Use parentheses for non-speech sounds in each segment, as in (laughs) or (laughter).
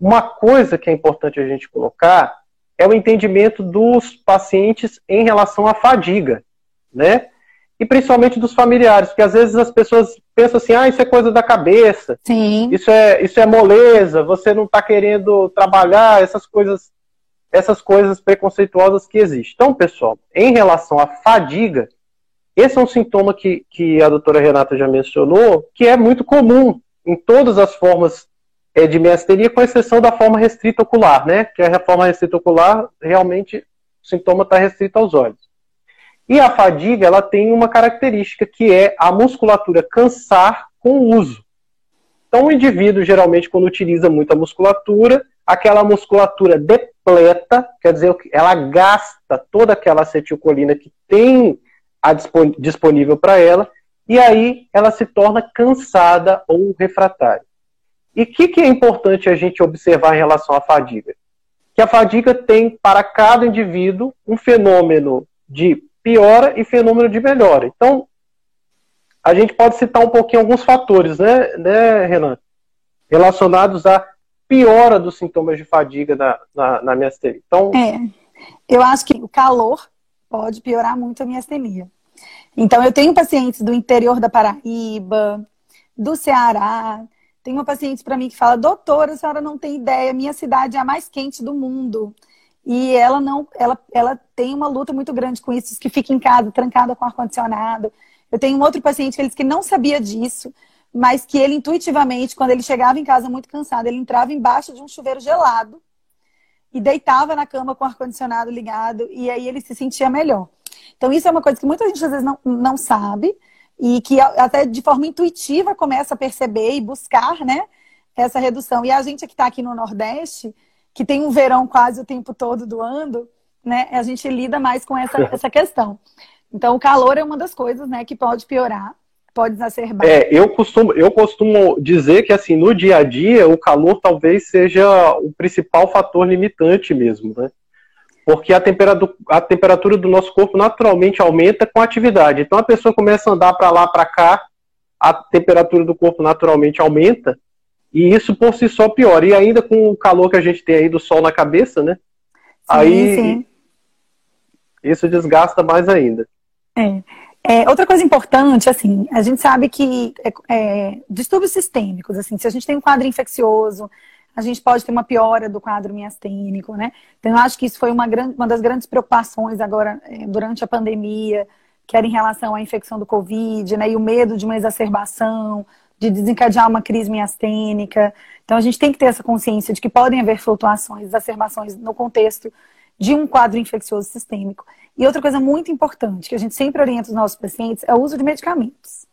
uma coisa que é importante a gente colocar é o entendimento dos pacientes em relação à fadiga, né? E principalmente dos familiares, porque às vezes as pessoas pensam assim, ah, isso é coisa da cabeça, Sim. isso é, isso é moleza, você não está querendo trabalhar, essas coisas, essas coisas preconceituosas que existem. Então, pessoal, em relação à fadiga, esse é um sintoma que, que a doutora Renata já mencionou, que é muito comum em todas as formas é, de miastenia, com exceção da forma restrita ocular, né? Que a forma restrita ocular, realmente, o sintoma está restrito aos olhos. E a fadiga, ela tem uma característica que é a musculatura cansar com o uso. Então, o indivíduo, geralmente, quando utiliza muita musculatura, aquela musculatura depleta, quer dizer, ela gasta toda aquela acetilcolina que tem disponível para ela, e aí ela se torna cansada ou refratária. E o que, que é importante a gente observar em relação à fadiga? Que a fadiga tem para cada indivíduo um fenômeno de piora e fenômeno de melhora. Então, a gente pode citar um pouquinho alguns fatores, né, né Renan? Relacionados à piora dos sintomas de fadiga na, na, na. Então, é, eu acho que o calor pode piorar muito a miastenia. Então, eu tenho pacientes do interior da Paraíba, do Ceará. Tem uma paciente para mim que fala: Doutora, a senhora não tem ideia, minha cidade é a mais quente do mundo. E ela não, ela, ela tem uma luta muito grande com isso, que fica em casa, trancada com ar-condicionado. Eu tenho um outro paciente que que não sabia disso, mas que ele intuitivamente, quando ele chegava em casa muito cansado, ele entrava embaixo de um chuveiro gelado e deitava na cama com o ar-condicionado ligado, e aí ele se sentia melhor. Então, isso é uma coisa que muita gente às vezes não, não sabe e que até de forma intuitiva começa a perceber e buscar, né, essa redução. E a gente que está aqui no Nordeste, que tem um verão quase o tempo todo do ano, né, a gente lida mais com essa, (laughs) essa questão. Então, o calor é uma das coisas, né, que pode piorar, pode exacerbar. É, eu costumo, eu costumo dizer que, assim, no dia a dia, o calor talvez seja o principal fator limitante mesmo, né? Porque a temperatura, a temperatura do nosso corpo naturalmente aumenta com a atividade. Então a pessoa começa a andar para lá, para cá, a temperatura do corpo naturalmente aumenta, e isso por si só piora. E ainda com o calor que a gente tem aí do sol na cabeça, né? Sim, aí sim. isso desgasta mais ainda. É. É, outra coisa importante, assim, a gente sabe que é, é, distúrbios sistêmicos, assim, se a gente tem um quadro infeccioso, a gente pode ter uma piora do quadro miastênico, né? Então, eu acho que isso foi uma, grande, uma das grandes preocupações agora, eh, durante a pandemia, que era em relação à infecção do Covid, né? E o medo de uma exacerbação, de desencadear uma crise miastênica. Então, a gente tem que ter essa consciência de que podem haver flutuações, exacerbações no contexto de um quadro infeccioso sistêmico. E outra coisa muito importante, que a gente sempre orienta os nossos pacientes, é o uso de medicamentos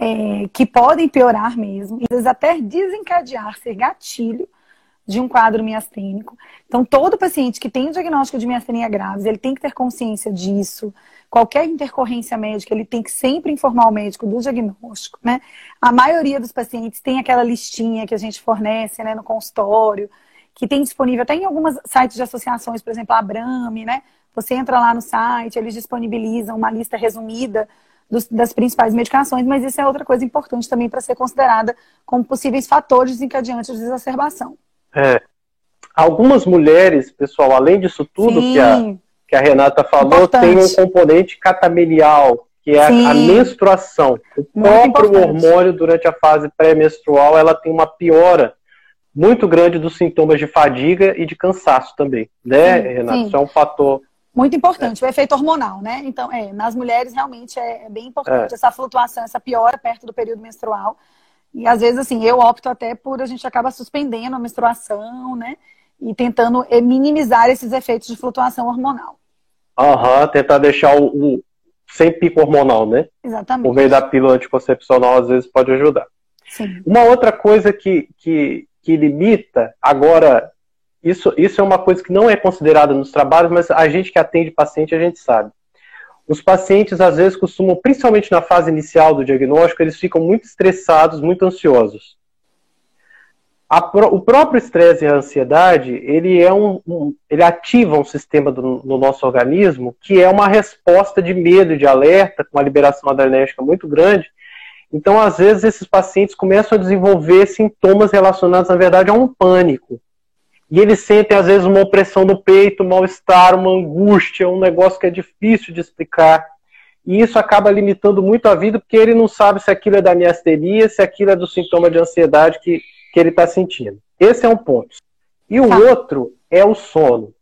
é, que podem piorar mesmo, às vezes até desencadear, ser gatilho de um quadro miastênico. Então, todo paciente que tem diagnóstico de miastenia graves, ele tem que ter consciência disso. Qualquer intercorrência médica, ele tem que sempre informar o médico do diagnóstico, né? A maioria dos pacientes tem aquela listinha que a gente fornece, né, no consultório, que tem disponível até em algumas sites de associações, por exemplo, a Abrame, né? Você entra lá no site, eles disponibilizam uma lista resumida dos, das principais medicações, mas isso é outra coisa importante também para ser considerada como possíveis fatores desencadeantes de exacerbação. É. Algumas mulheres, pessoal, além disso tudo que a, que a Renata falou, importante. tem um componente catamenial, que é a, a, menstruação. O muito próprio importante. hormônio, durante a fase pré-menstrual, ela tem uma piora muito grande dos sintomas de fadiga e de cansaço também, né, sim, Renata? Sim. Isso é um fator muito importante, é. o efeito hormonal, né? Então, é, nas mulheres realmente é, é bem importante é. essa flutuação, essa piora perto do período menstrual. E às vezes, assim, eu opto até por a gente acaba suspendendo a menstruação, né? E tentando é, minimizar esses efeitos de flutuação hormonal. Aham, uhum, tentar deixar o, o, sem pico hormonal, né? Exatamente. Por meio da pílula anticoncepcional, às vezes pode ajudar. Sim. Uma outra coisa que, que, que limita, agora isso, isso é uma coisa que não é considerada nos trabalhos, mas a gente que atende paciente, a gente sabe. Os pacientes, às vezes, costumam, principalmente na fase inicial do diagnóstico, eles ficam muito estressados, muito ansiosos. o próprio estresse e a ansiedade, ele, é um, um, ele ativa um sistema do, no nosso organismo que é uma resposta de medo, de alerta, com uma liberação adrenérgica muito grande, Então, às vezes, esses pacientes começam a desenvolver sintomas relacionados, na verdade, a um pânico. E eles sentem, às vezes, uma opressão no peito, um mal-estar, uma angústia, um negócio que é difícil de explicar. E isso acaba limitando muito a vida, porque ele não sabe se aquilo é da miasteria, se aquilo é do sintoma de ansiedade que, que ele está sentindo. Esse é um ponto. E o tá. outro é o sono.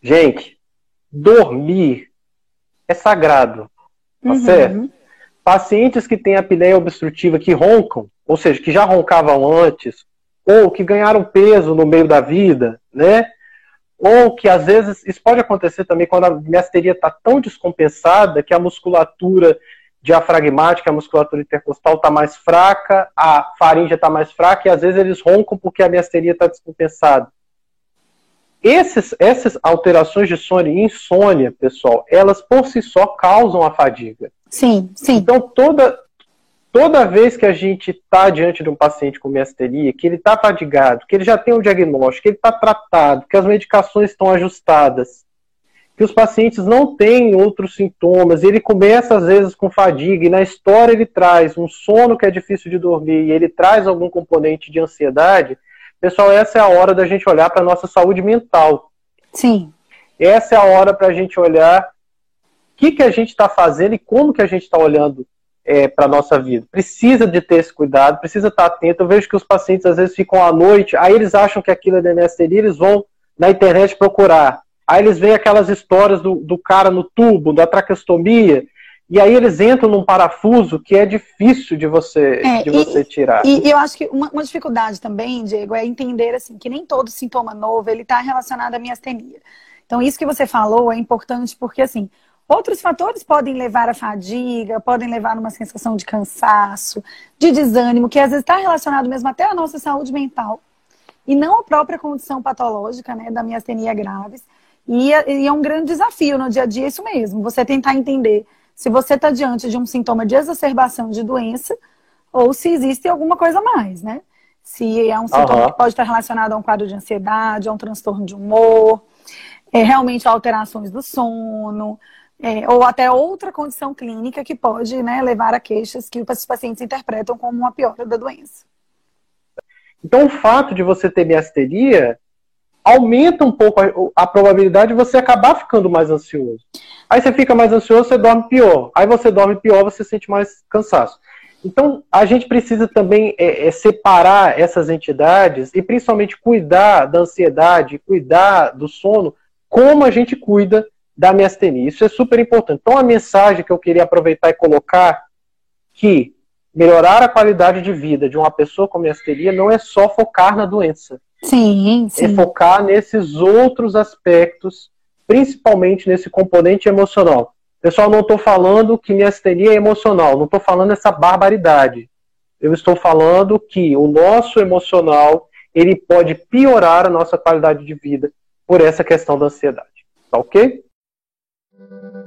Gente, dormir é sagrado. Tá uhum. certo? Pacientes que têm apneia obstrutiva que roncam, ou seja, que já roncavam antes, ou que ganharam peso no meio da vida, né? Ou que às vezes, isso pode acontecer também quando a miasteria está tão descompensada que a musculatura diafragmática, a musculatura intercostal está mais fraca, a faringe está mais fraca e às vezes eles roncam porque a miasteria está descompensada. Esses, essas alterações de sono e insônia, pessoal, elas por si só causam a fadiga. Sim, sim. Então, toda, toda vez que a gente está diante de um paciente com miasteria, que ele está fadigado, que ele já tem um diagnóstico, que ele está tratado, que as medicações estão ajustadas, que os pacientes não têm outros sintomas, ele começa às vezes com fadiga, e na história ele traz um sono que é difícil de dormir, e ele traz algum componente de ansiedade, Pessoal, essa é a hora da gente olhar para a nossa saúde mental. Sim. Essa é a hora para a gente olhar o que, que a gente está fazendo e como que a gente está olhando é, para a nossa vida. Precisa de ter esse cuidado, precisa estar tá atento. Eu vejo que os pacientes às vezes ficam à noite, aí eles acham que aquilo é DNSTD, eles vão na internet procurar. Aí eles veem aquelas histórias do, do cara no tubo, da traqueostomia, e aí eles entram num parafuso que é difícil de você, é, de e, você tirar. E, e, eu acho que uma, uma, dificuldade também, Diego, é entender assim que nem todo sintoma novo ele está relacionado à miastenia. Então isso que você falou é importante porque assim outros fatores podem levar à fadiga, podem levar a uma sensação de cansaço, de desânimo, que às vezes está relacionado mesmo até à nossa saúde mental e não à própria condição patológica, né, da miastenia graves. E é, e é um grande desafio no dia a dia isso mesmo, você tentar entender se você está diante de um sintoma de exacerbação de doença ou se existe alguma coisa a mais, né? Se é um sintoma uhum. que pode estar relacionado a um quadro de ansiedade, a um transtorno de humor, é, realmente alterações do sono, é, ou até outra condição clínica que pode né, levar a queixas que os pacientes interpretam como uma piora da doença. Então, o fato de você ter miasteria aumenta um pouco a, a, probabilidade de você acabar ficando mais ansioso. Aí você fica mais ansioso, você dorme pior. Aí você dorme pior, você sente mais cansaço. Então, a gente precisa também é, é, separar essas entidades e principalmente cuidar da ansiedade, cuidar do sono, como a gente cuida da miastenia. Isso é super importante. Então, a mensagem que eu queria aproveitar e colocar que melhorar a qualidade de vida de uma pessoa com miastenia não é só focar na doença. Sim, sim. É focar nesses outros aspectos, principalmente nesse componente emocional. Pessoal, não estou falando que miastenia é emocional, não estou falando essa barbaridade. Eu estou falando que o nosso emocional ele pode piorar a nossa qualidade de vida por essa questão da ansiedade. Tá ok? Thank you.